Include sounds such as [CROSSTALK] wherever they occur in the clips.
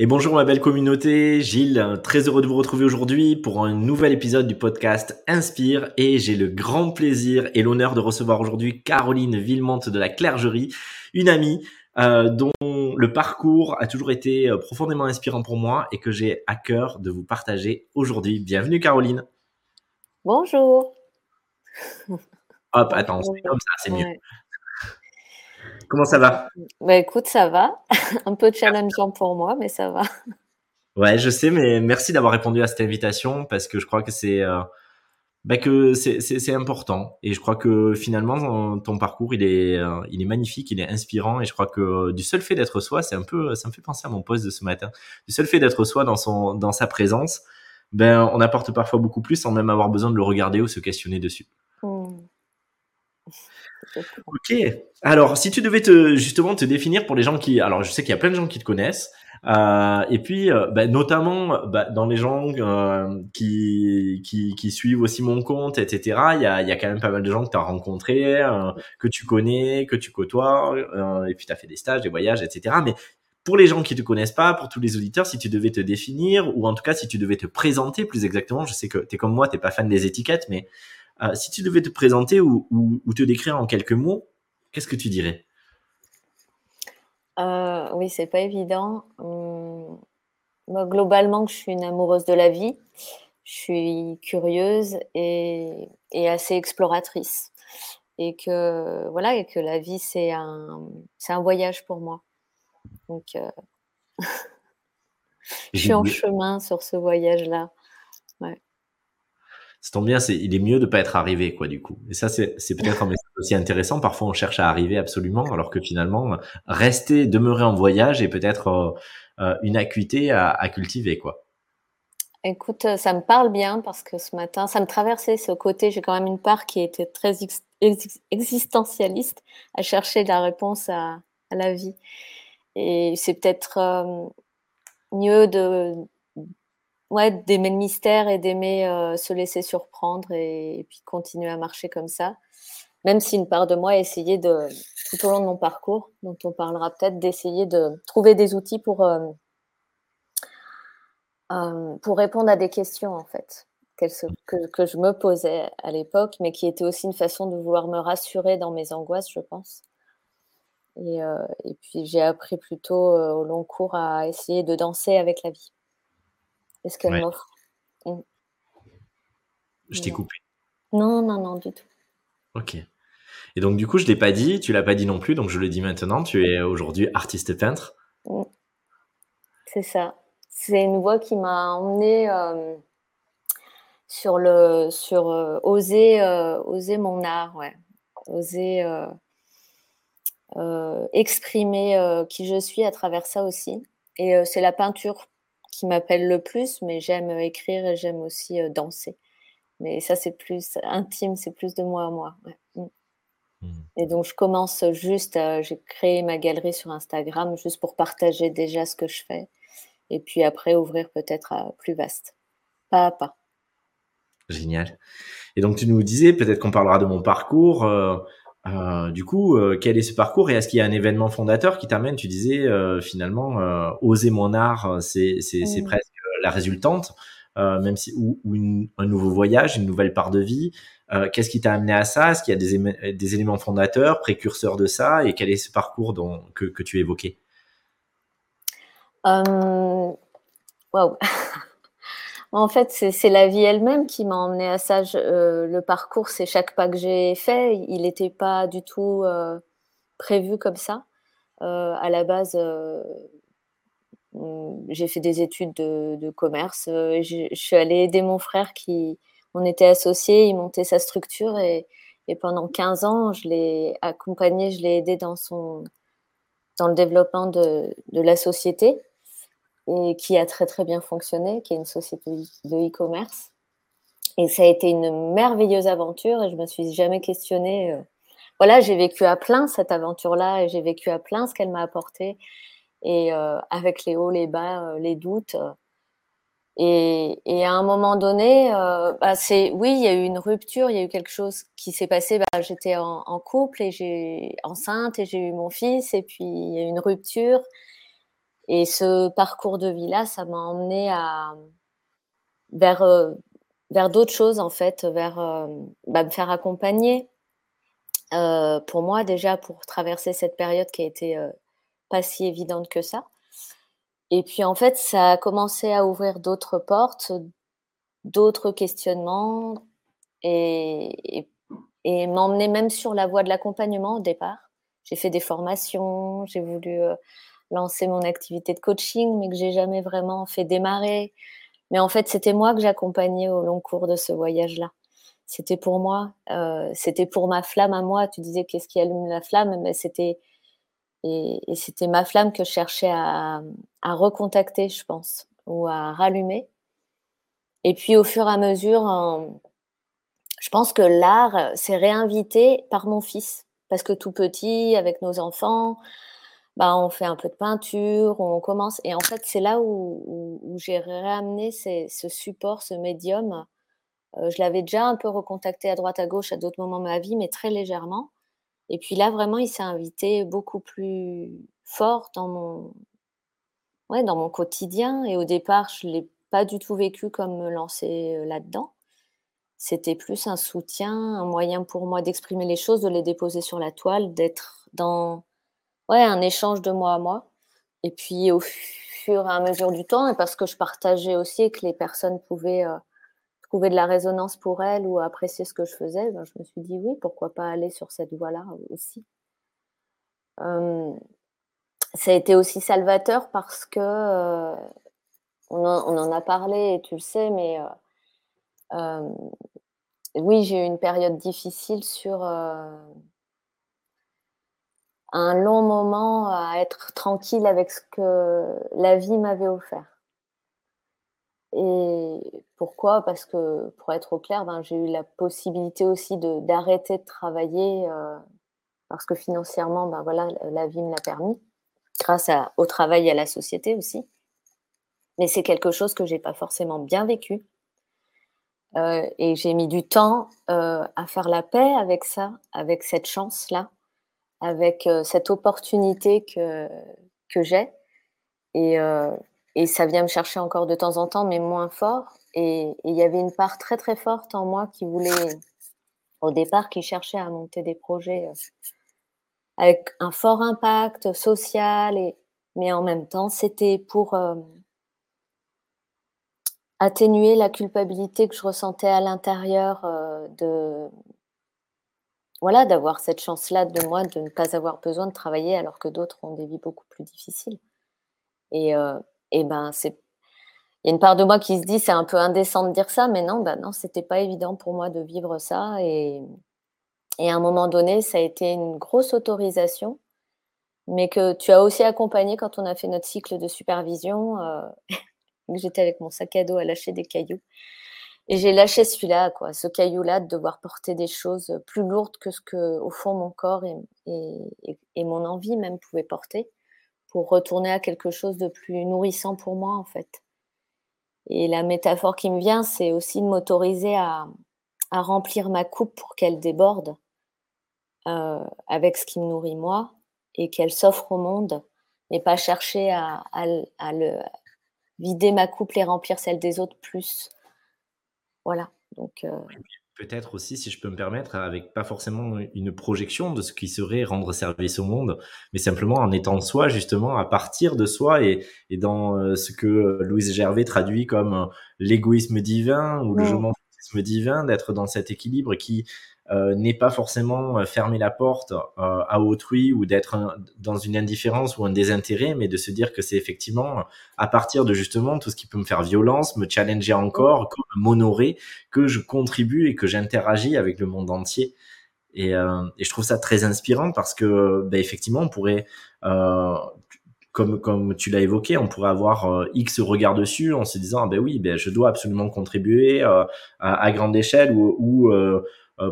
Et bonjour ma belle communauté, Gilles, très heureux de vous retrouver aujourd'hui pour un nouvel épisode du podcast Inspire et j'ai le grand plaisir et l'honneur de recevoir aujourd'hui Caroline Villemante de la Clergerie, une amie euh, dont le parcours a toujours été euh, profondément inspirant pour moi et que j'ai à cœur de vous partager aujourd'hui. Bienvenue Caroline. Bonjour. Hop, attends, c'est comme ça, c'est mieux. Comment ça va? Bah écoute, ça va. [LAUGHS] Un peu challengeant pour moi, mais ça va. Ouais, je sais, mais merci d'avoir répondu à cette invitation parce que je crois que c'est euh, bah que c'est important et je crois que finalement ton parcours il est euh, il est magnifique, il est inspirant et je crois que du seul fait d'être soi, c'est un peu ça me fait penser à mon poste de ce matin. Du seul fait d'être soi dans son dans sa présence, ben on apporte parfois beaucoup plus sans même avoir besoin de le regarder ou se questionner dessus. Ok. Alors, si tu devais te justement te définir pour les gens qui, alors je sais qu'il y a plein de gens qui te connaissent, euh, et puis euh, bah, notamment bah, dans les gens euh, qui, qui, qui suivent aussi mon compte, etc. Il y a, y a quand même pas mal de gens que tu as rencontrés, euh, que tu connais, que tu côtoies, euh, et puis tu as fait des stages, des voyages, etc. Mais pour les gens qui te connaissent pas, pour tous les auditeurs, si tu devais te définir, ou en tout cas si tu devais te présenter plus exactement, je sais que tu es comme moi, t'es pas fan des étiquettes, mais euh, si tu devais te présenter ou, te décrire en quelques mots, qu'est-ce que tu dirais? Euh, Oui, c'est pas évident. Hum, moi, globalement, je suis une amoureuse de la vie. Je suis curieuse et, assez exploratrice. Et que voilà, et que la vie c'est un voyage pour moi. Donc euh, [LAUGHS] je suis en chemin sur ce voyage-là. Ça tombe bien, c'est, il est mieux de pas être arrivé, quoi, du coup. Et ça, c'est, c'est peut-être un message aussi intéressant. Parfois, on cherche à arriver absolument, alors que finalement, rester, demeurer en voyage est peut-être euh, euh, une acuité à, cultiver, quoi. Écoute, euh, ça me parle bien parce que ce matin, ça me traversait ce côté. J'ai quand même une part qui était très existentialiste, à chercher la réponse à la vie. Et c'est peut-être mieux de ouais, d'aimer le mystère et d'aimer euh, se laisser surprendre et, puis continuer à marcher comme ça. Même si une part de moi a essayé de, tout au long de mon parcours, dont on parlera peut-être, d'essayer de trouver des outils pour, euh, euh, pour répondre à des questions, en fait, que, que je me posais à l'époque, mais qui était aussi une façon de vouloir me rassurer dans mes angoisses, je pense. Et, et puis j'ai appris plutôt au long cours à essayer de danser avec la vie ce qu'elle m'offre. Je t'ai coupé. Non, non, non, du tout. Ok. Et donc, du coup, je ne l'ai pas dit, tu l'as pas dit non plus, donc je le dis maintenant. Tu es aujourd'hui artiste peintre. Mm. C'est ça. C'est une voix qui m'a emmenée euh, sur le sur euh, oser euh, oser mon art, ouais. Oser exprimer qui je suis à travers ça aussi. Et c'est la peinture qui m'appelle le plus, mais j'aime écrire et j'aime aussi euh, danser. Mais ça, c'est plus intime, c'est plus de moi à moi. Mm. Mmh. Et donc, je commence juste, j'ai créé ma galerie sur Instagram juste pour partager déjà ce que je fais. Et puis après, ouvrir peut-être à plus vaste, pas à pas. Génial. Et donc, tu nous disais, peut-être qu'on parlera de mon parcours. Euh, euh, du coup, euh, quel est ce parcours et est-ce qu'il y a un événement fondateur qui t'amène Tu disais euh, finalement, oser mon art, c'est mmh. presque la résultante, même si ou, un nouveau voyage, une nouvelle part de vie. Qu'est-ce qui t'a amené à ça? Est-ce qu'il y a des, éléments fondateurs, précurseurs de ça? Et quel est ce parcours dont, que, que tu évoquais? Waouh [LAUGHS] En fait, c'est la vie elle-même qui m'a emmené à ça. Euh, le parcours, c'est chaque pas que j'ai fait. Il n'était pas du tout euh, prévu comme ça. Euh, à la base, mm, j'ai fait des études de, commerce. je suis allée aider mon frère qui, on était associés, il montait sa structure et, pendant 15 ans, je l'ai accompagné, je l'ai aidé dans son dans le développement de la société et qui a très très bien fonctionné, qui est une société de e-commerce. Et ça a été une merveilleuse aventure et je me suis jamais questionnée. Euh, voilà, j'ai vécu à plein cette aventure-là et j'ai vécu à plein ce qu'elle m'a apporté et euh, avec les hauts, les bas, euh, les doutes. Et, à un moment donné, bah c'est oui, il y a eu une rupture, il y a eu quelque chose qui s'est passé. Bah, j'étais en, en, couple et j'ai enceinte et j'ai eu mon fils et puis il y a eu une rupture Et ce parcours de vie-là, ça m'a emmené à, vers, vers d'autres choses, en fait, vers bah, me faire accompagner. pour moi, déjà, pour traverser cette période qui a été pas si évidente que ça. Et puis, en fait, ça a commencé à ouvrir d'autres portes, d'autres questionnements et, et, et m'emmener même sur la voie de l'accompagnement au départ. J'ai fait des formations, j'ai voulu lancer mon activité de coaching, mais que j'ai jamais vraiment fait démarrer. Mais en fait, c'était moi que j'accompagnais au long cours de ce voyage-là. C'était pour moi, euh, c'était pour ma flamme à moi. Tu disais qu'est-ce qui allume la flamme, mais c'était et, c'était ma flamme que je cherchais à, à, recontacter, je pense, ou à rallumer. Et puis au fur et à mesure, je pense que l'art s'est réinvité par mon fils, parce que tout petit, avec nos enfants, bah, on fait un peu de peinture, on commence. Et en fait, c'est là où, j'ai ramené ce support, ce médium. Euh, je l'avais déjà un peu recontacté à droite à gauche à d'autres moments de ma vie, mais très légèrement. Et puis là, vraiment, il s'est invité beaucoup plus fort dans mon, ouais, dans mon quotidien. Et au départ, je ne l'ai pas du tout vécu comme me lancer euh, là-dedans. C'était plus un soutien, un moyen pour moi d'exprimer les choses, de les déposer sur la toile, d'être dans ouais, un échange de moi à moi. Et puis au fur et à mesure du temps, et parce que je partageais aussi que les personnes pouvaient euh, trouver de la résonance pour elles ou apprécier ce que je faisais, ben, je me suis dit oui, pourquoi pas aller sur cette voie-là aussi. ça a été aussi salvateur parce que euh, on, en, a parlé et tu le sais, mais euh, oui, j'ai eu une période difficile sur un long moment à être tranquille avec ce que la vie m'avait offert. Et pourquoi? Parce que, pour être au clair, ben, j'ai eu la possibilité aussi d'arrêter de, travailler euh, parce que financièrement, ben, voilà, la vie me l'a permis, grâce au travail et à la société aussi. Mais c'est quelque chose que j'ai pas forcément bien vécu. Euh, et j'ai mis du temps euh, à faire la paix avec ça, avec cette chance-là avec euh, cette opportunité que, que j'ai. Et, euh, et, ça vient me chercher encore de temps en temps, mais moins fort. Et il y avait une part très très forte en moi qui voulait, au départ, qui cherchait à monter des projets euh, avec un fort impact social, et, mais en même temps, c'était pour atténuer la culpabilité que je ressentais à l'intérieur de, voilà, d'avoir cette chance-là de moi de ne pas avoir besoin de travailler alors que d'autres ont des vies beaucoup plus difficiles. Et, euh, et ben, c'est. Il y a une part de moi qui se dit c'est un peu indécent de dire ça, mais non, ben non, c'était pas évident pour moi de vivre ça. Et, et à un moment donné, ça a été une grosse autorisation, mais que tu as aussi accompagné quand on a fait notre cycle de supervision. Euh, [LAUGHS] J'étais avec mon sac à dos à lâcher des cailloux. Et j'ai lâché celui-là, quoi, ce caillou-là, de devoir porter des choses plus lourdes que ce que, au fond, mon corps et, mon envie même pouvaient porter, pour retourner à quelque chose de plus nourrissant pour moi, en fait. Et la métaphore qui me vient, c'est aussi de m'autoriser à, remplir ma coupe pour qu'elle déborde euh, avec ce qui me nourrit moi et qu'elle s'offre au monde, et pas chercher à, vider ma coupe et remplir celle des autres plus voilà. Donc. Euh, peut-être aussi, si je peux me permettre, avec pas forcément une projection de ce qui serait rendre service au monde, mais simplement en étant soi, justement, à partir de soi et, et dans euh, ce que Louise Gervais traduit comme euh, l'égoïsme divin ou le je m'en divin, d'être dans cet équilibre qui euh, n'est pas forcément euh, fermer la porte euh, à autrui ou d'être dans une indifférence ou un désintérêt, mais de se dire que c'est effectivement à partir de justement tout ce qui peut me faire violence, me challenger encore, m'honorer, que je contribue et que j'interagis avec le monde entier. Et, et, je trouve ça très inspirant parce que ben, effectivement on pourrait comme, comme tu l'as évoqué, on pourrait avoir X regard dessus en se disant, ah ben oui, ben je dois absolument contribuer à, à, grande échelle ou, ou euh,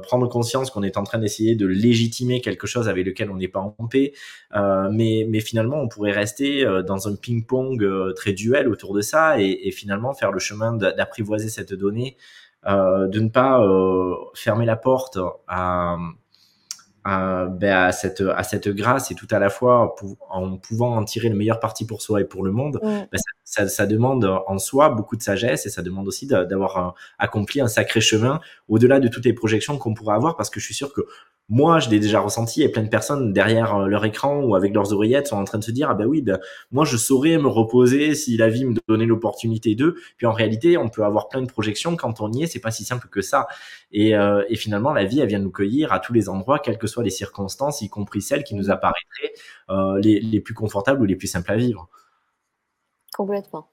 prendre conscience qu'on est en train d'essayer de légitimer quelque chose avec lequel on n'est pas en paix. Euh, mais, mais finalement, on pourrait rester euh, dans un ping-pong très duel autour de ça et, et finalement faire le chemin d'apprivoiser cette donnée, de ne pas fermer la porte à à, ben, à, cette, à cette grâce et tout à la fois en pouvant en tirer le meilleur parti pour soi et pour le monde, ben, ça, ça, demande en soi beaucoup de sagesse et ça demande aussi d'avoir accompli un sacré chemin au-delà de toutes les projections qu'on pourrait avoir parce que je suis sûr que moi, je l'ai déjà ressenti et plein de personnes derrière euh, leur écran ou avec leurs oreillettes sont en train de se dire ah ben oui, ben, moi je saurais me reposer si la vie me donnait l'opportunité d'eux. Puis en réalité, on peut avoir plein de projections quand on y est, c'est pas si simple que ça. Et, euh, finalement, la vie, elle vient nous cueillir à tous les endroits, quelles que soient les circonstances, y compris celles qui nous apparaîtraient euh, les, plus confortables ou les plus simples à vivre. Complètement.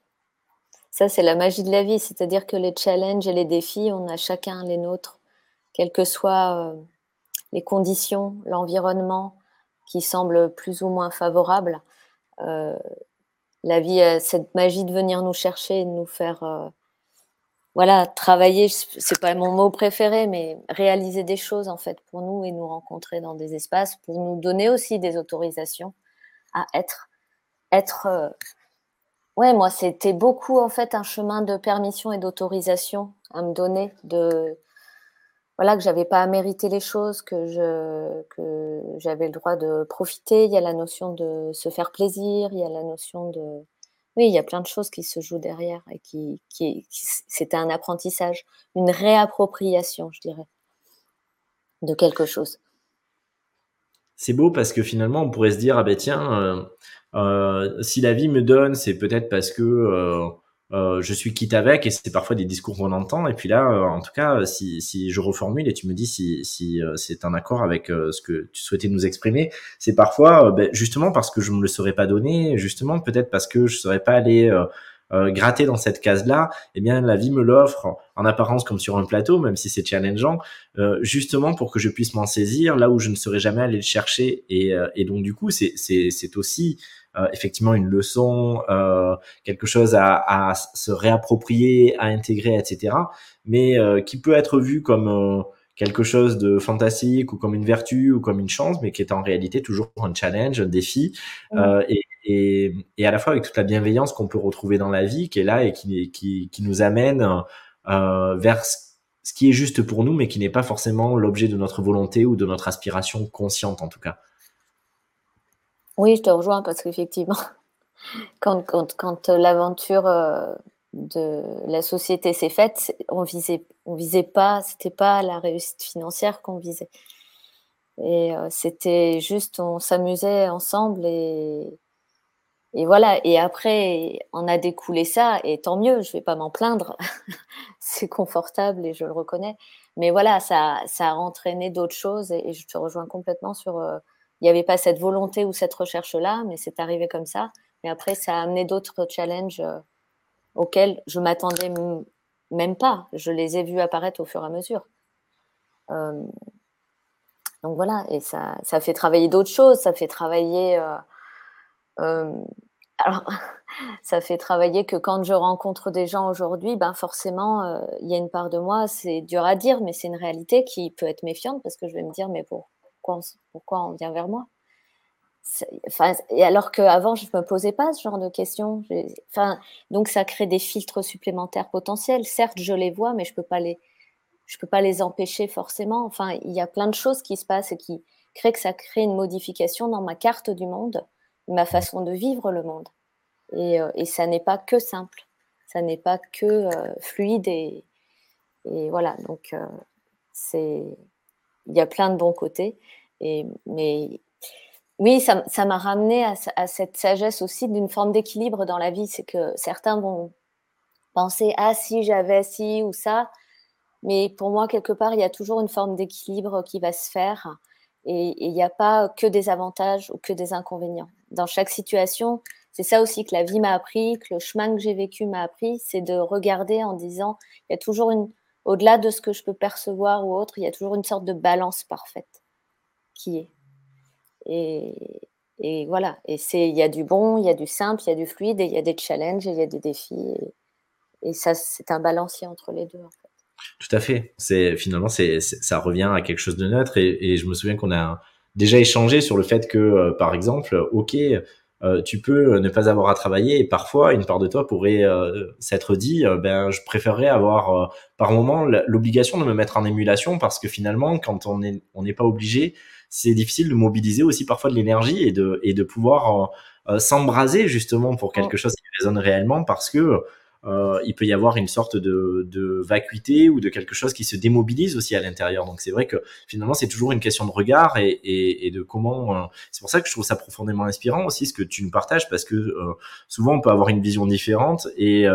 Ça, c'est la magie de la vie, c'est-à-dire que les challenges et les défis, on a chacun les nôtres, quel que soit euh, les conditions, l'environnement qui semble plus ou moins favorable. Euh, la vie a cette magie de venir nous chercher de nous faire euh, voilà, travailler, c'est pas mon mot préféré, mais réaliser des choses en fait pour nous et nous rencontrer dans des espaces pour nous donner aussi des autorisations à être. Être. Euh, ouais, moi, c'était beaucoup en fait un chemin de permission et d'autorisation à me donner, de voilà que j'avais pas à mériter les choses, que je que j'avais le droit de profiter. Il y a la notion de se faire plaisir, il y a la notion de oui, il y a plein de choses qui se jouent derrière et qui, qui, c'était un apprentissage, une réappropriation, je dirais, de quelque chose. C'est beau parce que finalement, on pourrait se dire ah ben tiens, euh, euh, si la vie me donne, c'est peut-être parce que euh, euh, je suis quitte avec et c'est parfois des discours qu'on entend. Et puis là euh, en tout cas si, si je reformule et tu me dis si, si euh, c'est un accord avec ce que tu souhaitais nous exprimer c'est parfois ben, justement parce que je me le serais pas donné justement peut-être parce que je serais pas allé gratter dans cette case là eh bien la vie me l'offre en apparence comme sur un plateau même si c'est challengeant justement pour que je puisse m'en saisir là où je ne serais jamais allé le chercher. Et, et donc du coup c'est aussi euh, effectivement une leçon, euh, quelque chose à, à, se réapproprier, à intégrer, etc. Mais euh, qui peut être vu comme quelque chose de fantastique ou comme une vertu ou comme une chance, mais qui est en réalité toujours un challenge, un défi, et, et, et, à la fois avec toute la bienveillance qu'on peut retrouver dans la vie, qui est là et qui, qui, qui nous amène euh, vers ce qui est juste pour nous, mais qui n'est pas forcément l'objet de notre volonté ou de notre aspiration consciente en tout cas. Oui, je te rejoins parce qu'effectivement, [LAUGHS] quand, quand, quand euh, l'aventure euh, de la société s'est faite, on visait, on visait pas, c'était pas la réussite financière qu'on visait. Et euh, c'était juste, on s'amusait ensemble et, et voilà. Et après, on a découlé ça et tant mieux, je vais pas m'en plaindre. [LAUGHS] C'est confortable et je le reconnais. Mais voilà, ça, ça a entraîné d'autres choses et, je te rejoins complètement sur il n'y avait pas cette volonté ou cette recherche-là, mais c'est arrivé comme ça. Mais après, ça a amené d'autres challenges euh, auxquels je m'attendais même pas. Je les ai vus apparaître au fur et à mesure. Euh, donc voilà, et ça, ça fait travailler d'autres choses. Ça fait travailler. Euh, alors, [LAUGHS] ça fait travailler que quand je rencontre des gens aujourd'hui, ben forcément, il y a une part de moi, c'est dur à dire, mais c'est une réalité qui peut être méfiante parce que je vais me dire, mais pour, pourquoi on, vient vers moi Enfin, alors qu'avant, je ne me posais pas ce genre de questions. Enfin, donc, ça crée des filtres supplémentaires potentiels. Certes, je les vois, mais je ne peux, pas les, peux pas les empêcher forcément. Enfin, il y a plein de choses qui se passent et qui créent que ça crée une modification dans ma carte du monde, ma façon de vivre le monde. Et, euh, et ça n'est pas que simple. Ça n'est pas que euh, fluide. Et, et, voilà, donc euh, c'est il y a plein de bons côtés. Et, mais oui, ça m'a ramené à, cette sagesse aussi d'une forme d'équilibre dans la vie. C'est que certains vont penser ah si j'avais ci ou ça, mais pour moi quelque part il y a toujours une forme d'équilibre qui va se faire et il n'y a pas que des avantages ou que des inconvénients. Dans chaque situation, c'est ça aussi que la vie m'a appris, que le chemin que j'ai vécu m'a appris, c'est de regarder en disant il y a toujours une au-delà de ce que je peux percevoir ou autre, il y a toujours une sorte de balance parfaite qui est. Et, voilà, et c'est il y a du bon, il y a du simple, il y a du fluide, et il y a des challenges, il y a des défis, et, ça c'est un balancier entre les deux. Tout à fait. C'est finalement c'est ça revient à quelque chose de neutre, et, je me souviens qu'on a déjà échangé sur le fait que, euh, par exemple, ok, euh, tu peux ne pas avoir à travailler et parfois une part de toi pourrait euh, s'être dit euh, ben je préférerais avoir par moment l'obligation de me mettre en émulation parce que finalement quand on est on n'est pas obligé c'est difficile de mobiliser aussi parfois de l'énergie et de et de pouvoir s'embraser justement pour quelque chose qui résonne réellement parce que euh, il peut y avoir une sorte de, vacuité ou de quelque chose qui se démobilise aussi à l'intérieur. Donc c'est vrai que finalement c'est toujours une question de regard et, de comment. Euh, c'est pour ça que je trouve ça profondément inspirant aussi ce que tu nous partages parce que euh, souvent on peut avoir une vision différente et,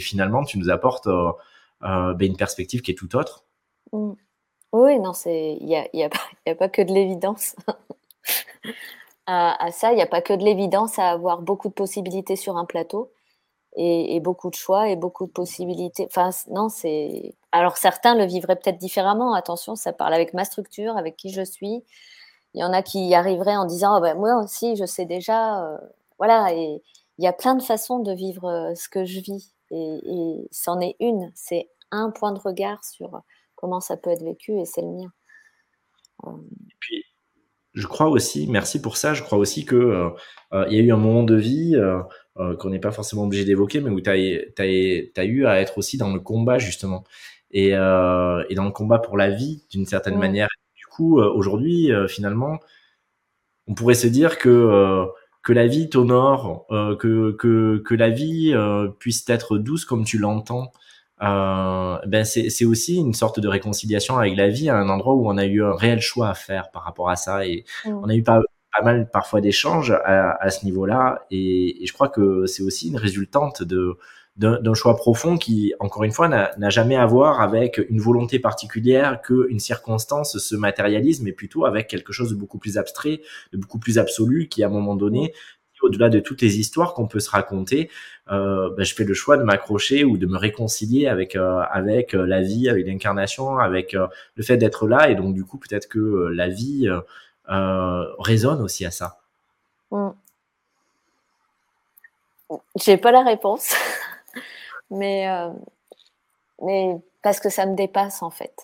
finalement tu nous apportes ben une perspective qui est tout autre. Mmh. Oui, non, c'est il y a, y, a y a, pas que de l'évidence. à, [LAUGHS] à ça, il n'y a pas que de l'évidence à avoir beaucoup de possibilités sur un plateau et, beaucoup de choix et beaucoup de possibilités. Enfin, non, c'est. Alors, certains le vivraient peut-être différemment. Attention, ça parle avec ma structure, avec qui je suis. Il y en a qui y arriveraient en disant oh, ben, Moi aussi, je sais déjà. Euh, voilà. Et il y a plein de façons de vivre euh, ce que je vis. Et, c'en est une. C'est un point de regard sur comment ça peut être vécu et c'est le mien. Et puis, je crois aussi, merci pour ça, je crois aussi que euh, il y a eu un moment de vie euh, qu'on n'est pas forcément obligé d'évoquer, mais où tu as, as, eu à être aussi dans le combat, justement. Et, euh, et dans le combat pour la vie, d'une certaine manière. Du coup, euh, aujourd'hui, euh, finalement, on pourrait se dire que que la vie t'honore, que, que, que la vie puisse être douce comme tu l'entends, euh, ben c'est aussi une sorte de réconciliation avec la vie à un endroit où on a eu un réel choix à faire par rapport à ça et on a eu pas pas mal parfois d'échanges à, à, ce niveau-là. Et, et, je crois que c'est aussi une résultante de d'un choix profond qui, encore une fois, n'a jamais à voir avec une volonté particulière qu'une circonstance se matérialise, mais plutôt avec quelque chose de beaucoup plus abstrait, de beaucoup plus absolu, qui à un moment donné, au-delà de toutes les histoires qu'on peut se raconter, euh, ben, je fais le choix de m'accrocher ou de me réconcilier avec euh, avec la vie, avec l'incarnation, avec euh, le fait d'être là. Et donc du coup, peut-être que la vie euh, résonne aussi à ça mm. J'ai pas la réponse, [LAUGHS] mais, euh, mais parce que ça me dépasse en fait.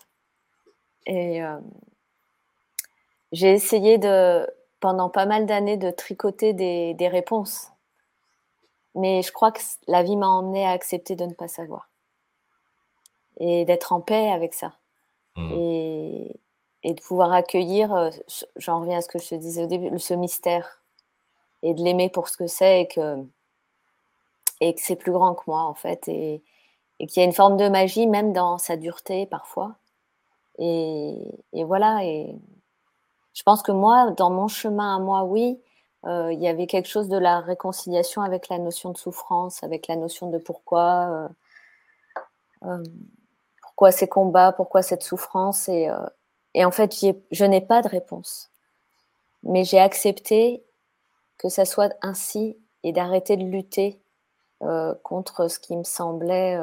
Et euh, j'ai essayé de, pendant pas mal d'années, de tricoter des, des, réponses. Mais je crois que la vie m'a emmené à accepter de ne pas savoir. Et d'être en paix avec ça. Mm. Et, et de pouvoir accueillir, euh, j'en reviens à ce que je te disais au début, ce mystère et de l'aimer pour ce que c'est et que, et que c'est plus grand que moi en fait et, et qu'il y a une forme de magie même dans sa dureté parfois. Et, et, voilà, et je pense que moi, dans mon chemin à moi, oui, euh, il y avait quelque chose de la réconciliation avec la notion de souffrance, avec la notion de pourquoi, euh, euh pourquoi ces combats, pourquoi cette souffrance et, en fait, je n'ai pas de réponse. Mais j'ai accepté que ça soit ainsi et d'arrêter de lutter contre ce qui me semblait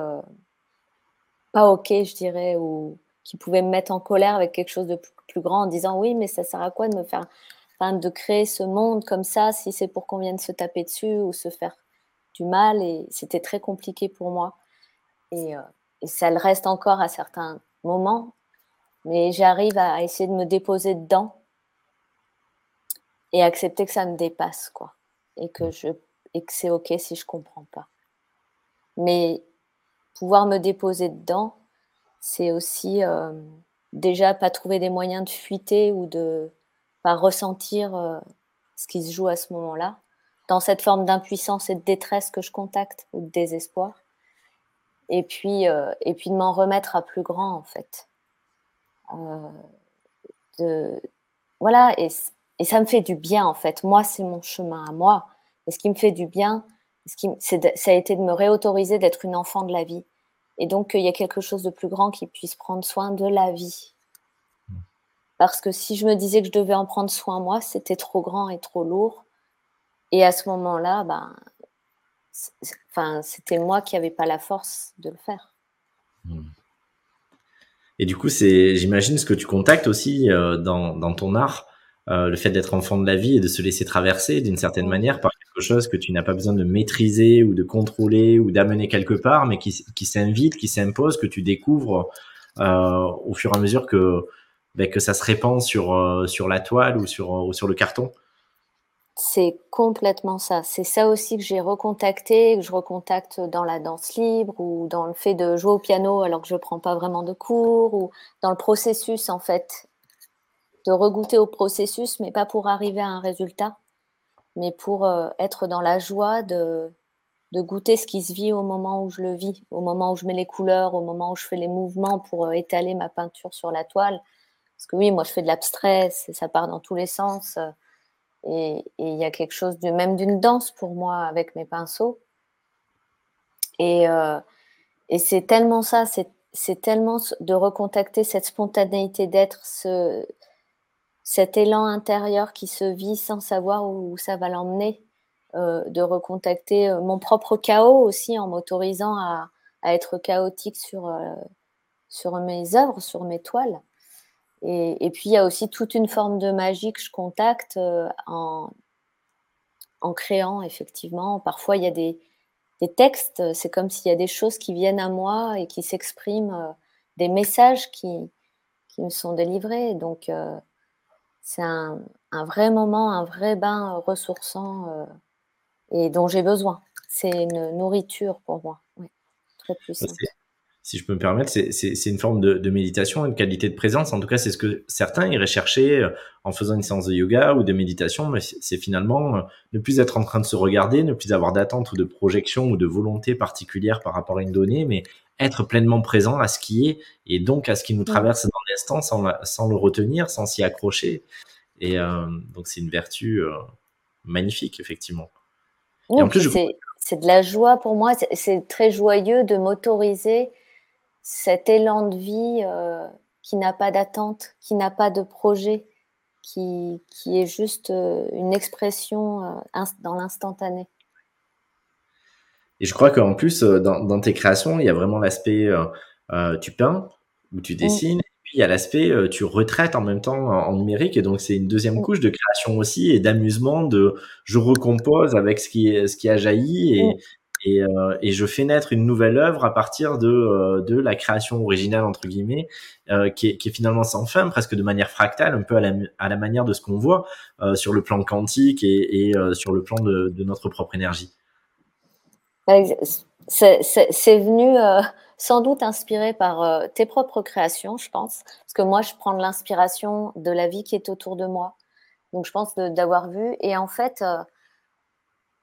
pas OK, je dirais, ou qui pouvait me mettre en colère avec quelque chose de plus, grand en disant oui, mais ça sert à quoi de me faire, de créer ce monde comme ça si c'est pour qu'on vienne se taper dessus ou se faire du mal? Et c'était très compliqué pour moi. Et, euh, ça le reste encore à certains moments mais j'arrive à essayer de me déposer dedans et accepter que ça me dépasse, quoi. Et que, je, que c'est OK si je comprends pas. Mais pouvoir me déposer dedans, c'est aussi euh, déjà pas trouver des moyens de fuiter ou de pas ressentir euh, ce qui se joue à ce moment-là, dans cette forme d'impuissance et de détresse que je contacte ou de désespoir. Et puis, euh, et puis de m'en remettre à plus grand, en fait. Euh, de, voilà, et, et, ça me fait du bien en fait. Moi, c'est mon chemin à moi. Et ce qui me fait du bien, ce qui, ça a été de me réautoriser d'être une enfant de la vie. Et donc, il y a quelque chose de plus grand qui puisse prendre soin de la vie. Parce que si je me disais que je devais en prendre soin moi, c'était trop grand et trop lourd. Et à ce moment-là, ben, enfin, c'était moi qui n'avais pas la force de le faire. Mmh. Et du coup, c'est, j'imagine, ce que tu contactes aussi euh, dans, dans ton art, euh, le fait d'être enfant de la vie et de se laisser traverser d'une certaine manière par chose que tu n'as pas besoin de maîtriser ou de contrôler ou d'amener quelque part, mais qui, s'invite, qui s'impose, que tu découvres euh, au fur et à mesure que, ben, que ça se répand sur, euh, sur la toile ou sur, sur le carton. C'est complètement ça. C'est ça aussi que j'ai recontacté, que je recontacte dans la danse libre ou dans le fait de jouer au piano alors que je ne prends pas vraiment de cours ou dans le processus en fait, de regoûter au processus, mais pas pour arriver à un résultat, mais pour euh, être dans la joie de, de goûter ce qui se vit au moment où je le vis, au moment où je mets les couleurs, au moment où je fais les mouvements pour euh, étaler ma peinture sur la toile. Parce que oui, moi je fais de l'abstrait, ça part dans tous les sens. Euh, et il y a quelque chose même d'une danse pour moi avec mes pinceaux. Et, et c'est tellement ça, c'est tellement de recontacter cette spontanéité d'être, ce, cet élan intérieur qui se vit sans savoir où, ça va l'emmener, euh, de recontacter euh, mon propre chaos aussi en m'autorisant à, à, être chaotique sur, sur mes œuvres, sur mes toiles. Et, puis, il y a aussi toute une forme de magie que je contacte euh, en, en créant, effectivement. Parfois, il y a des, des textes, c'est comme s'il y a des choses qui viennent à moi et qui s'expriment, euh, des messages qui, qui me sont délivrés. Donc, euh, c'est un, un, vrai moment, un vrai bain ressourçant et dont j'ai besoin. C'est une nourriture pour moi, oui, très puissante si je peux me permettre, c'est une forme de, de, méditation, une qualité de présence. En tout cas, c'est ce que certains iraient chercher euh, en faisant une séance de yoga ou de méditation, mais c'est finalement euh, ne plus être en train de se regarder, ne plus avoir d'attente ou de projection ou de volonté particulière par rapport à une donnée, mais être pleinement présent à ce qui est et donc à ce qui nous traverse dans l'instant sans, sans, le retenir, sans s'y accrocher. Et euh, donc, c'est une vertu euh, magnifique, effectivement. Oui, c'est de la joie pour moi. C'est très joyeux de m'autoriser cet élan de vie euh, qui n'a pas d'attente, qui n'a pas de projet, qui, qui est juste une expression dans l'instantané. Et je crois qu'en plus, dans, dans, tes créations, il y a vraiment l'aspect tu peins ou tu dessines, et puis il y a l'aspect tu retraites en même temps en, numérique, et donc c'est une deuxième couche de création aussi et d'amusement, de je recompose avec ce qui, ce qui a jailli, et, et, euh, et, je fais naître une nouvelle œuvre à partir de, euh, de la création originale entre guillemets, euh, qui, est, qui, est, finalement sans fin, presque de manière fractale, un peu à la, à la manière de ce qu'on voit euh, sur le plan quantique et, et euh, sur le plan de, de, notre propre énergie. C'est venu sans doute inspiré par tes propres créations, je pense, parce que moi, je prends de l'inspiration de la vie qui est autour de moi. Donc, je pense d'avoir vu. Et en fait,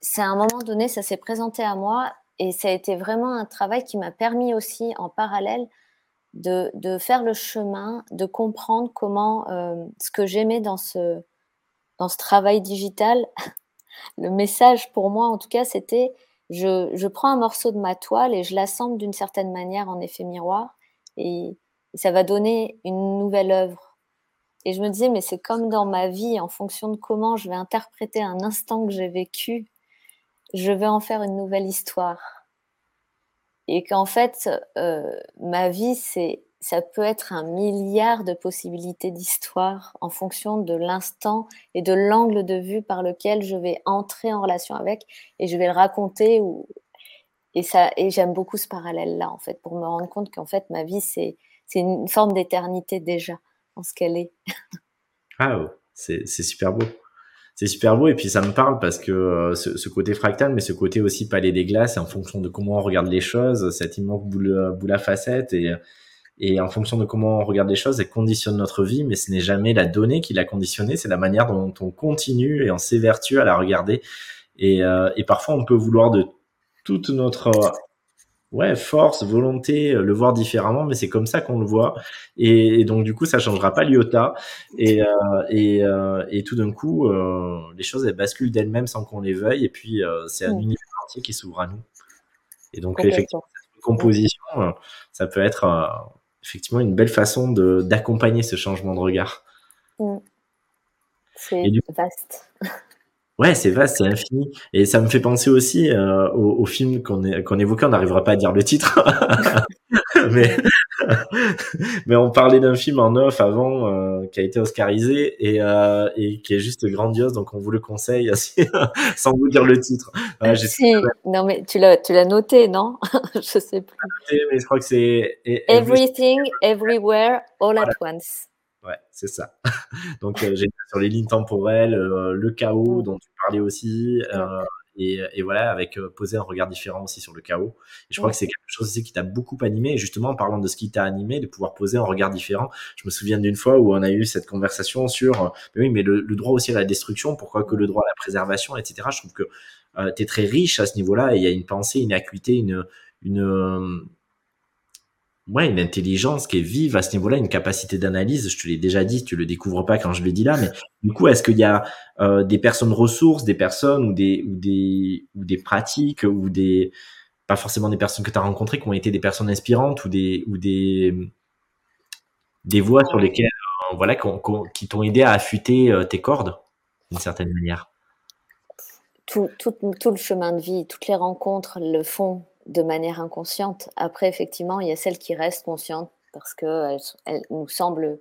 c'est à un moment donné, ça s'est présenté à moi et ça a été vraiment un travail qui m'a permis aussi en parallèle de, de, faire le chemin, de comprendre comment euh, ce que j'aimais dans ce, dans ce travail digital, [LAUGHS] le message pour moi en tout cas, c'était je, prends un morceau de ma toile et je l'assemble d'une certaine manière en effet miroir et, et ça va donner une nouvelle œuvre. Et je me disais, mais c'est comme dans ma vie, en fonction de comment je vais interpréter un instant que j'ai vécu je vais en faire une nouvelle histoire. Et qu'en fait, euh, ma vie, c'est, ça peut être un milliard de possibilités d'histoire en fonction de l'instant et de l'angle de vue par lequel je vais entrer en relation avec et je vais le raconter. Et, j'aime beaucoup ce parallèle-là, en fait, pour me rendre compte qu'en fait, ma vie, c'est, une forme d'éternité déjà, en ce qu'elle est. [LAUGHS] ah, c'est, c'est super beau c'est super beau et puis ça me parle parce que euh, ce, côté fractal, mais ce côté aussi palais des glaces, en fonction de comment on regarde les choses, cette immense boule, boule à facettes et, et en fonction de comment on regarde les choses, elle conditionne notre vie, mais ce n'est jamais la donnée qui l'a conditionnée, c'est la manière dont on continue et on s'évertue à la regarder. Et, euh, et parfois, on peut vouloir de toute notre ouais, force, volonté, euh, le voir différemment, mais c'est comme ça qu'on le voit. Et, donc, du coup, ça changera pas l'iota. Et, euh, et, euh, et, tout d'un coup, euh, les choses, elles basculent d'elles-mêmes sans qu'on les veuille. Et puis, c'est un univers entier qui s'ouvre à nous. Et donc, effectivement, cette composition, ça peut être effectivement une belle façon d'accompagner ce changement de regard. Mm. C'est vaste. [LAUGHS] Ouais, c'est vaste, c'est infini. Et ça me fait penser aussi euh, au, au, film qu'on qu'on évoquait, on n'arrivera pas à dire le titre. [LAUGHS] mais, [LAUGHS] mais on parlait d'un film en off avant euh, qui a été oscarisé et, euh, et qui est juste grandiose, donc on vous le conseille [LAUGHS] sans vous dire le titre. si. Non mais tu l'as tu l'as noté, non? [LAUGHS] Je sais plus. mais je crois que c'est Everything, Everywhere, All at Once. Ouais, c'est ça. Donc, euh, j'ai sur les lignes temporelles, le chaos mm. dont tu parlais aussi, et, et, voilà, avec euh, poser un regard différent aussi sur le chaos. Et je crois que c'est quelque chose aussi qui t'a beaucoup animé. Et justement, en parlant de ce qui t'a animé, de pouvoir poser un regard différent, je me souviens d'une fois où on a eu cette conversation sur, mais oui, mais le, le, droit aussi à la destruction, pourquoi que le droit à la préservation, etc. Je trouve que euh, tu es très riche à ce niveau-là et il y a une pensée, une acuité, une, une ouais, une intelligence qui est vive à ce niveau-là, une capacité d'analyse. Je te l'ai déjà dit, tu le découvres pas quand je le dis là, mais du coup, est-ce qu'il y a euh, des personnes ressources, des personnes ou des ou des ou des pratiques ou des pas forcément des personnes que tu as rencontrées qui ont été des personnes inspirantes ou des ou des des voies sur lesquelles euh, voilà qui t'ont aidé à affûter euh, tes cordes d'une certaine manière? Tout, tout, tout le chemin de vie, toutes les rencontres le font de manière inconsciente. Après, effectivement, il y a celles qui restent conscientes parce qu'elles elles nous semblent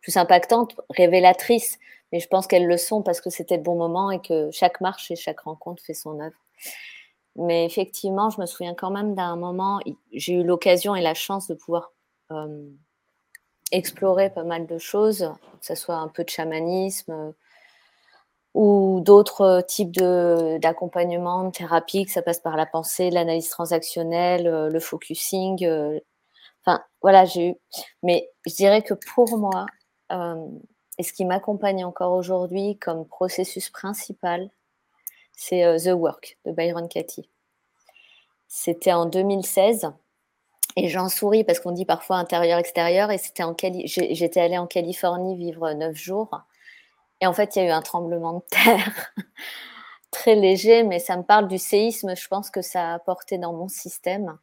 plus impactantes, révélatrices, mais je pense qu'elles le sont parce que c'était le bon moment et que chaque marche et chaque rencontre fait son œuvre. Mais effectivement, je me souviens quand même d'un moment, j'ai eu l'occasion et la chance de pouvoir explorer pas mal de choses, que ce soit un peu de chamanisme, ou d'autres types d'accompagnement, de, thérapie, que ça passe par la pensée, l'analyse transactionnelle, euh, le focusing. Euh, enfin, voilà, j'ai eu. Mais je dirais que pour moi, euh, et ce qui m'accompagne encore aujourd'hui comme processus principal, c'est The Work de Byron Katie. C'était en 2016. Et j'en souris parce qu'on dit parfois intérieur-extérieur. Et c'était en Cali j'étais allée en Californie vivre neuf jours. Et en fait, il y a eu un tremblement de terre [LAUGHS] très léger, mais ça me parle du séisme. Je pense que ça a apporté dans mon système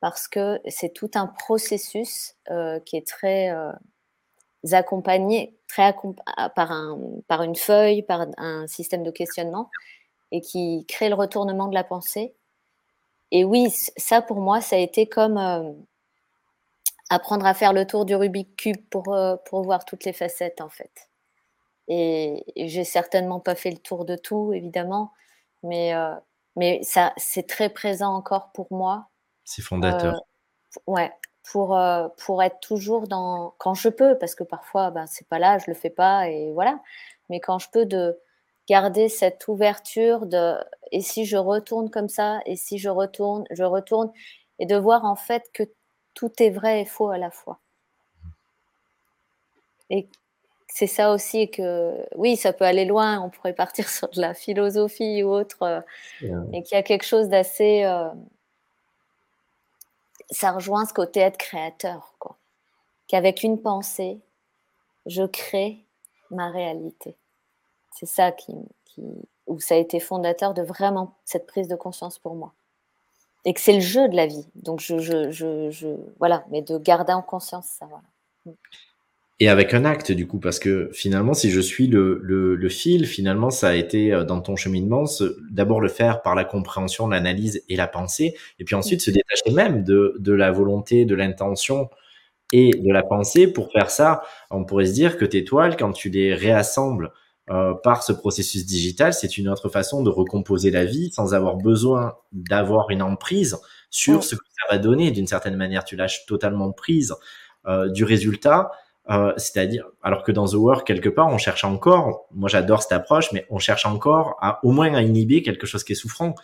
parce que c'est tout un processus euh, qui est très euh, accompagné, très par, un, par une feuille, par un système de questionnement et qui crée le retournement de la pensée. Et oui, ça pour moi, ça a été comme euh, apprendre à faire le tour du Rubik Cube pour voir toutes les facettes en fait. Et, j'ai certainement pas fait le tour de tout, évidemment, mais, euh, mais ça, c'est très présent encore pour moi. C'est fondateur. Euh, ouais, pour, euh, pour être toujours dans. Quand je peux, parce que parfois, ben, c'est pas là, je le fais pas, et voilà. Mais quand je peux, de garder cette ouverture de. Et si je retourne comme ça, et si je retourne, je retourne, et de voir en fait que tout est vrai et faux à la fois. Et c'est ça aussi que, oui, ça peut aller loin, on pourrait partir [LAUGHS] sur de la philosophie ou autre, euh, mais qu'il y a quelque chose d'assez. Euh, ça rejoint ce côté être créateur, quoi. Qu'avec une pensée, je crée ma réalité. C'est ça qui, qui, où ça a été fondateur de vraiment cette prise de conscience pour moi. Et que c'est le jeu de la vie. Donc, je, je, je, je, voilà, mais de garder en conscience ça, voilà et avec un acte du coup parce que finalement si je suis le, le, le fil finalement ça a été euh, dans ton cheminement d'abord le faire par la compréhension l'analyse et la pensée et puis ensuite se détacher même de, de la volonté de l'intention et de la pensée pour faire ça. On pourrait se dire que tes toiles quand tu les réassembles euh, par ce processus digital c'est une autre façon de recomposer la vie sans avoir besoin d'avoir une emprise sur ce que ça va donner. D'une certaine manière tu lâches totalement prise euh, du résultat euh, c'est-à-dire, alors que dans The Work, quelque part, on cherche encore, moi j'adore cette approche, mais on cherche encore à au moins à inhiber quelque chose qui est souffrant,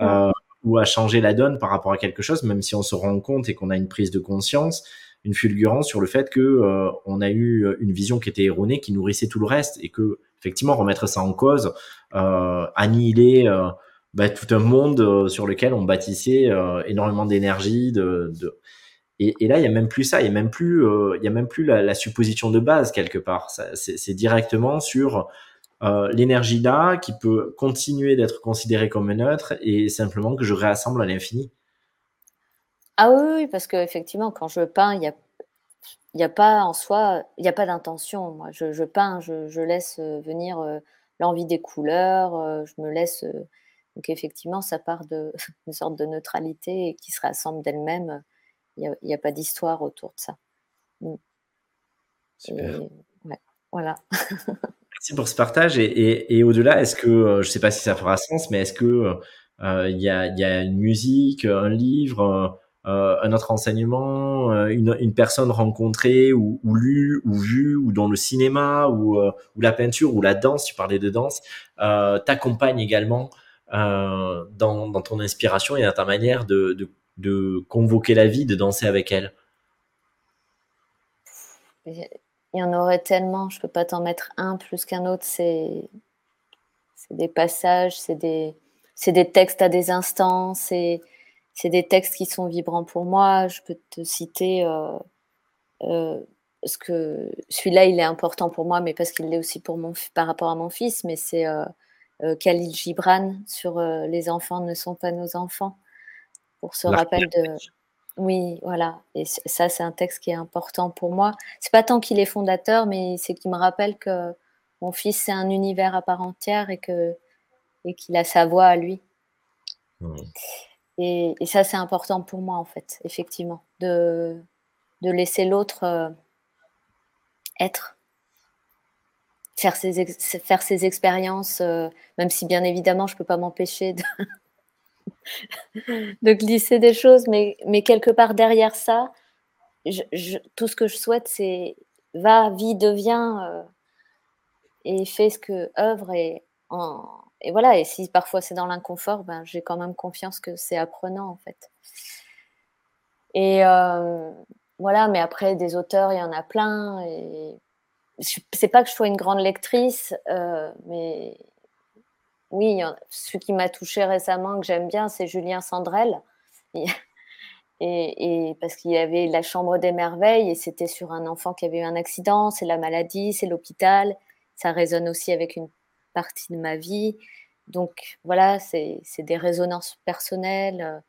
euh, ou à changer la donne par rapport à quelque chose, même si on se rend compte et qu'on a une prise de conscience, une fulgurance sur le fait que euh, on a eu une vision qui était erronée, qui nourrissait tout le reste, et que effectivement remettre ça en cause, euh, annihiler bah, tout un monde sur lequel on bâtissait énormément d'énergie, de, de et, là, il y a même plus ça, il y a même plus, euh, il y a même plus la, supposition de base quelque part. C'est directement sur euh, l'énergie là qui peut continuer d'être considérée comme neutre et simplement que je réassemble à l'infini. Ah oui, oui, parce que effectivement, quand je peins, il y a, y a pas en soi, il n'y a pas d'intention. Moi, je, peins, je, laisse euh, venir l'envie des couleurs, je me laisse. donc effectivement, ça part de [LAUGHS] une sorte de neutralité qui se rassemble d'elle-même n'y a, pas d'histoire autour de ça. Mm. voilà. [LAUGHS] Merci pour ce partage. Et, au-delà, est-ce que, euh, je ne sais pas si ça fera sens, mais est-ce que euh, il y, a, une musique, un livre, euh, un autre enseignement, euh, une, une, personne rencontrée ou, ou lue ou vue ou dans le cinéma ou, ou, la peinture ou la danse, tu parlais de danse, t'accompagne également dans, dans, ton inspiration et dans ta manière de, de, de convoquer la vie, de danser avec elle il y en aurait tellement, je peux pas t'en mettre un plus qu'un autre. C'est des passages, c'est des, des textes à des instants, c'est des textes qui sont vibrants pour moi. Je peux te citer euh, euh, ce que celui-là, il est important pour moi, mais parce qu'il l'est aussi pour mon par rapport à mon fils. Mais c'est euh, Khalil Gibran sur les enfants ne sont pas nos enfants pour ce rappel de oui, voilà. Et ça, c'est un texte qui est important pour moi. C'est pas tant qu'il est fondateur, mais c'est qu'il me rappelle que mon fils, c'est un univers à part entière et que et qu'il a sa voix à lui. Mmh. Et, ça, c'est important pour moi, en fait, effectivement, de, de laisser l'autre euh, être, faire ses, faire ses expériences, euh, même si bien évidemment, je peux pas m'empêcher de, [LAUGHS] de glisser des choses, mais, mais quelque part derrière ça, tout ce que je souhaite, c'est va, vis, deviens euh, et fais ce que œuvre et, et voilà. Et si parfois c'est dans l'inconfort, ben, j'ai quand même confiance que c'est apprenant en fait. Et euh, voilà, mais après des auteurs, il y en a plein. Et c'est pas que je sois une grande lectrice, euh, mais oui, celui qui m'a touché récemment, que j'aime bien, c'est Julien Sandrel. [LAUGHS] Et, parce qu'il y avait la chambre des merveilles et c'était sur un enfant qui avait eu un accident, c'est la maladie, c'est l'hôpital. Ça résonne aussi avec une partie de ma vie. Donc voilà, c'est des résonances personnelles, euh,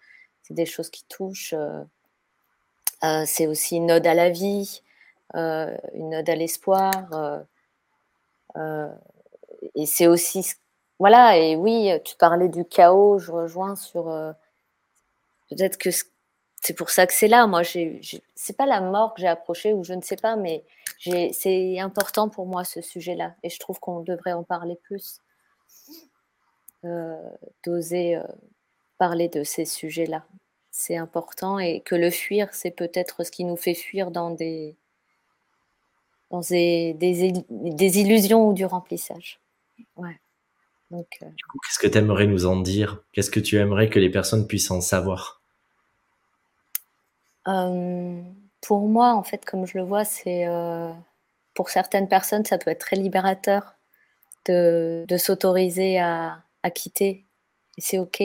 c'est des choses qui touchent. Euh, euh, c'est aussi une ode à la vie, une ode à l'espoir. et c'est aussi voilà, et oui, tu parlais du chaos, je rejoins sur. Euh, peut-être que c'est pour ça que c'est là. Moi, c'est pas la mort que j'ai approchée, ou je ne sais pas, mais c'est important pour moi ce sujet-là. Et je trouve qu'on devrait en parler plus. Euh, d'oser euh, parler de ces sujets-là. C'est important et que le fuir, c'est peut-être ce qui nous fait fuir dans des, dans des, des illusions ou du remplissage. Ouais. Euh, du coup, qu'est-ce que tu aimerais nous en dire? Qu'est-ce que tu aimerais que les personnes puissent en savoir? Euh, Pour moi, en fait, comme je le vois, c'est euh, pour certaines personnes, ça peut être très libérateur de, s'autoriser à, quitter. Et c'est ok.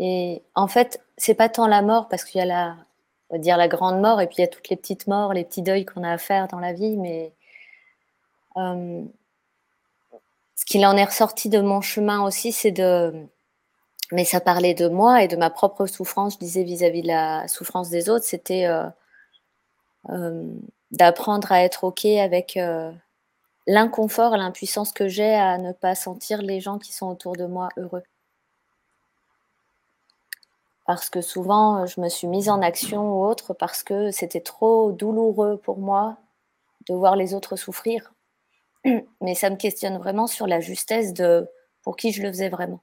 et en fait, c'est pas tant la mort parce qu'il y a la, on va dire la grande mort et puis il y a toutes les petites morts, les petits deuils qu'on a à faire dans la vie, mais ce qu'il en est ressorti de mon chemin aussi, c'est de. Mais ça parlait de moi et de ma propre souffrance, je disais vis-à-vis de la souffrance des autres, c'était euh, euh, d'apprendre à être OK avec euh, l'inconfort, l'impuissance que j'ai à ne pas sentir les gens qui sont autour de moi heureux. Parce que souvent, je me suis mise en action ou autre parce que c'était trop douloureux pour moi de voir les autres souffrir [CLEARS THROAT] mais ça me questionne vraiment sur la justesse de pour qui je le faisais vraiment.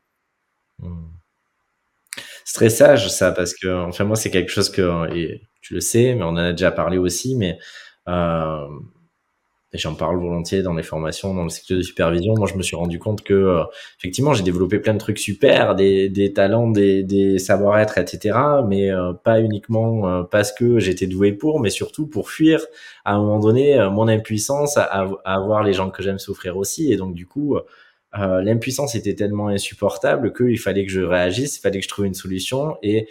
C'est très sage ça, parce que enfin moi c'est quelque chose que tu le sais, mais on en a déjà parlé aussi, mais euh, et j'en parle volontiers dans les formations, dans le secteur de supervision. Moi, je me suis rendu compte que, euh, effectivement, j'ai développé plein de trucs super, des, des talents, des, des savoir-être, etc. Mais euh, pas uniquement euh, parce que j'étais doué pour, mais surtout pour fuir, à un moment donné, mon impuissance à, à, voir les gens que j'aime souffrir aussi. Et donc, du coup, l'impuissance était tellement insupportable qu'il fallait que je réagisse, il fallait que je trouve une solution. Et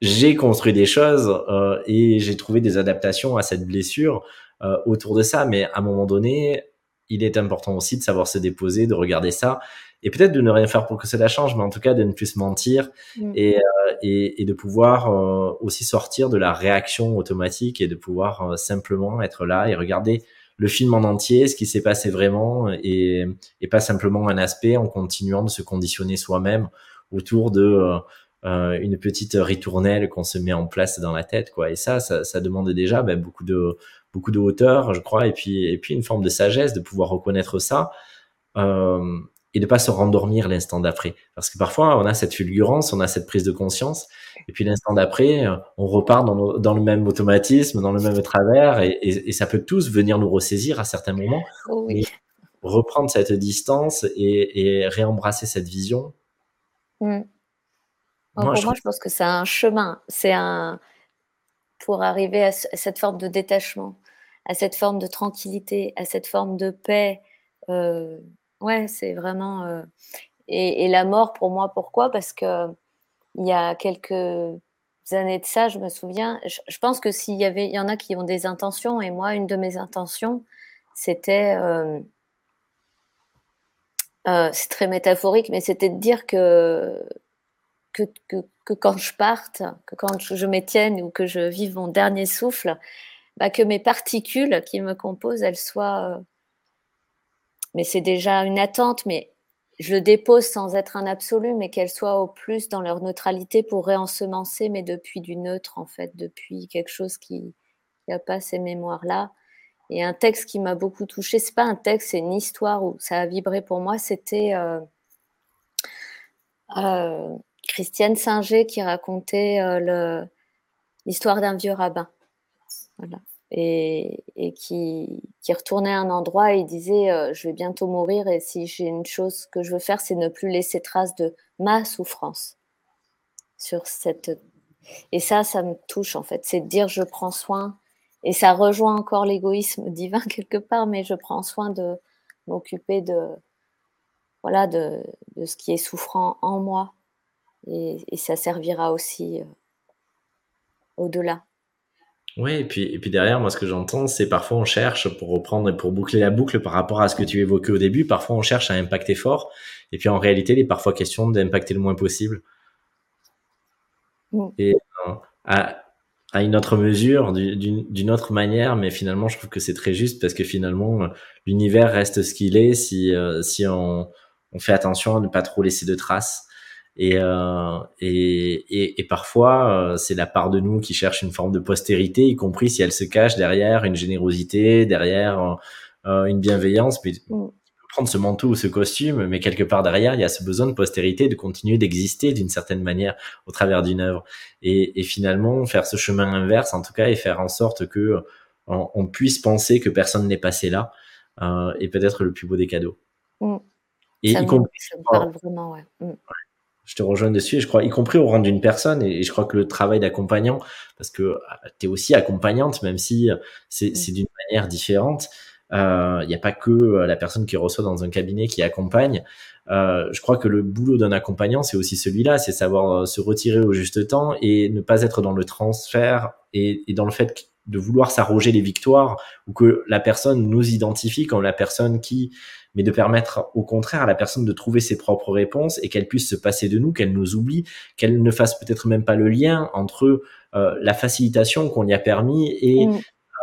j'ai construit des choses et j'ai trouvé des adaptations à cette blessure euh, autour de ça. Mais à un moment donné, il est important aussi de savoir se déposer, de regarder ça et peut-être de ne rien faire pour que cela change, mais en tout cas de ne plus se mentir mm. et, euh, et, et, de pouvoir euh, aussi sortir de la réaction automatique et de pouvoir simplement être là et regarder le film en entier, ce qui s'est passé vraiment et, et, pas simplement un aspect en continuant de se conditionner soi-même autour de euh, une petite ritournelle qu'on se met en place dans la tête quoi et ça ça, ça demande déjà ben, beaucoup de beaucoup de hauteur, je crois, et puis, et puis une forme de sagesse de pouvoir reconnaître ça. Euh, et de pas se rendormir l'instant d'après. Parce que parfois, on a cette fulgurance, on a cette prise de conscience, et puis l'instant d'après, on repart dans, dans, le même automatisme, dans le même travers, et, et, ça peut tous venir nous ressaisir à certains moments. Oh oui. reprendre cette distance et, et réembrasser cette vision. Mm. Pour moi, je pense que c'est un chemin. C'est un pour arriver à cette forme de détachement, à cette forme de tranquillité, à cette forme de paix. Euh, Ouais, c'est vraiment. Euh, et, la mort, pour moi, pourquoi? Parce que il y a quelques années de ça, je me souviens, je, pense que s'il y avait, il y en a qui ont des intentions, et moi, une de mes intentions, c'était. Euh, euh, c'est très métaphorique, mais c'était de dire que, que, que, quand je parte, que quand je, m'étienne ou que je vive mon dernier souffle, bah, que mes particules qui me composent, elles soient mais c'est déjà une attente, mais je le dépose sans être un absolu, mais qu'elle soit au plus dans leur neutralité pour réensemencer, mais depuis du neutre, en fait, depuis quelque chose qui n'a pas ces mémoires-là. Et un texte qui m'a beaucoup touché, c'est pas un texte, c'est une histoire où ça a vibré pour moi, c'était euh, euh, Christiane Singer qui racontait euh, l'histoire d'un vieux rabbin. Et, qui, retournait à un endroit et disait euh, Je vais bientôt mourir et si j'ai une chose que je veux faire, c'est ne plus laisser trace de ma souffrance sur cette. Et ça, ça me touche en fait. C'est de dire Je prends soin. Et ça rejoint encore l'égoïsme divin [LAUGHS] quelque part, mais je prends soin de m'occuper de, voilà, de, ce qui est souffrant en moi. Et, ça servira aussi euh, au-delà. Oui, et puis, et puis derrière, moi, ce que j'entends, c'est parfois on cherche, pour reprendre et pour boucler la boucle par rapport à ce que tu évoquais au début, parfois on cherche à impacter fort, et puis en réalité, il est parfois question d'impacter le moins possible. Mm. Et euh, à, à, une autre mesure, d'une autre manière, mais finalement, je trouve que c'est très juste parce que finalement, l'univers reste ce qu'il est si, euh, si on, on fait attention à ne pas trop laisser de traces. Et, euh, et, et, et, parfois, euh, c'est la part de nous qui cherche une forme de postérité, y compris si elle se cache derrière une générosité, derrière euh, une bienveillance. Mais mm. prendre ce manteau ou ce costume, mais quelque part derrière, il y a ce besoin de postérité, de continuer d'exister d'une certaine manière au travers d'une œuvre. Et, et, finalement, faire ce chemin inverse, en tout cas, et faire en sorte que on, on puisse penser que personne n'est passé là, est peut-être le plus beau des cadeaux. Mm. Et ça, me parle vraiment, ouais. Mm je te rejoins dessus, et je crois, y compris au rang d'une personne, et je crois que le travail d'accompagnant, parce que ah, tu es aussi accompagnante, même si euh, c'est d'une manière différente, il euh, n'y a pas que euh, la personne qui reçoit dans un cabinet qui accompagne. Euh, je crois que le boulot d'un accompagnant, c'est aussi celui-là, c'est savoir se retirer au juste temps et ne pas être dans le transfert et, et dans le fait de vouloir s'arroger les victoires ou que la personne nous identifie comme la personne qui mais de permettre au contraire à la personne de trouver ses propres réponses et qu'elle puisse se passer de nous, qu'elle nous oublie, qu'elle ne fasse peut-être même pas le lien entre euh, la facilitation qu'on y a permis et mm.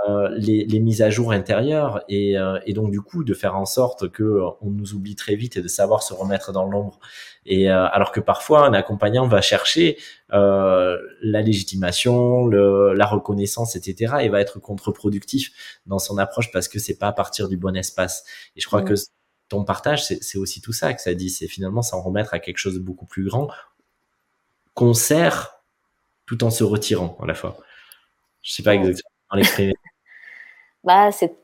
euh, les, les, mises à jour intérieures et, euh, et, donc du coup de faire en sorte que on nous oublie très vite et de savoir se remettre dans l'ombre. Et alors que parfois un accompagnant va chercher la légitimation, le, la reconnaissance, etc. et va être contre-productif dans son approche parce que c'est pas à partir du bon espace. Et je crois mm. que ton partage, c'est aussi tout ça que ça dit. C'est finalement s'en remettre à quelque chose de beaucoup plus grand qu'on sert tout en se retirant à la fois. Je sais pas exactement l'exprimer. [LAUGHS] bah, c'est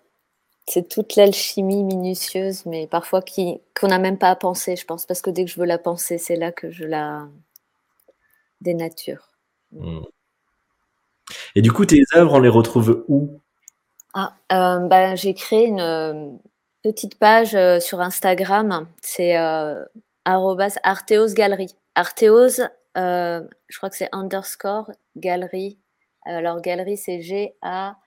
c'est toute l'alchimie minutieuse, mais parfois qui qu'on n'a même pas à penser, je pense, parce que dès que je veux la penser, c'est là que je la dénature. Hmm. Et du coup, tes œuvres, on les retrouve où? Ah, euh, bah, j'ai créé une, petite page euh, sur Instagram, c'est euh, Arteos Galerie. Arteos, euh, je crois que c'est underscore galerie. Alors galerie, c'est G-A-2-L-E-R-Y.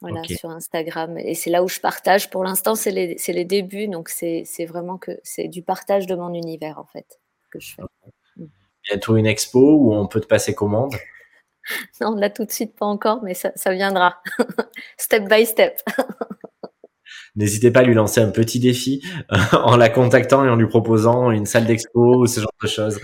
Voilà, sur Instagram. Et c'est là où je partage. Pour l'instant, c'est les, les, débuts, donc c'est vraiment que c'est du partage de mon univers, en fait, que je fais. Bientôt une expo où on peut te passer commande [LAUGHS] Non, là tout de suite pas encore, mais ça, viendra. [LAUGHS] step by step. [LAUGHS] N'hésitez pas à lui lancer un petit défi euh, en la contactant et en lui proposant une salle d'expo ou ce genre de choses.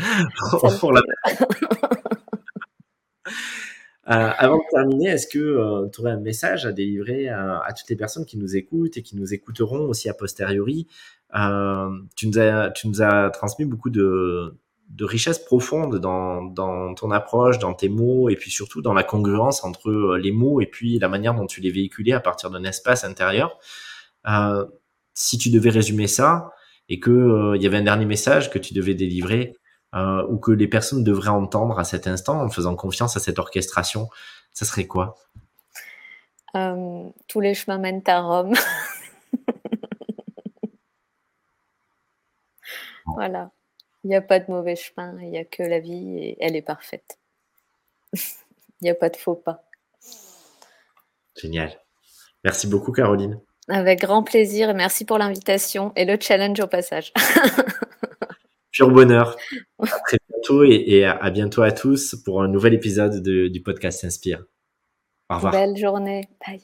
avant de terminer, est-ce que tu aurais un message à délivrer à, toutes les personnes qui nous écoutent et qui nous écouteront aussi a posteriori? Tu, nous as, tu nous as transmis beaucoup de, de richesse profonde dans, dans, ton approche, dans tes mots, et puis surtout dans la congruence entre euh, les mots et puis la manière dont tu les véhiculais à partir d'un espace intérieur. Euh, si tu devais résumer ça, et que euh, il y avait un dernier message que tu devais délivrer, euh, ou que les personnes devraient entendre à cet instant en faisant confiance à cette orchestration, ça serait quoi? Tous les chemins mènent à Rome. [LAUGHS] voilà. Il n'y a pas de mauvais chemin, il n'y a que la vie et elle est parfaite. [LAUGHS] il n'y a pas de faux pas. Génial. Merci beaucoup, Caroline. Avec grand plaisir et merci pour l'invitation et le challenge au passage. [LAUGHS] Pur bonheur. À très bientôt et, à bientôt à tous pour un nouvel épisode du podcast Inspire. Au revoir. Belle journée. Bye.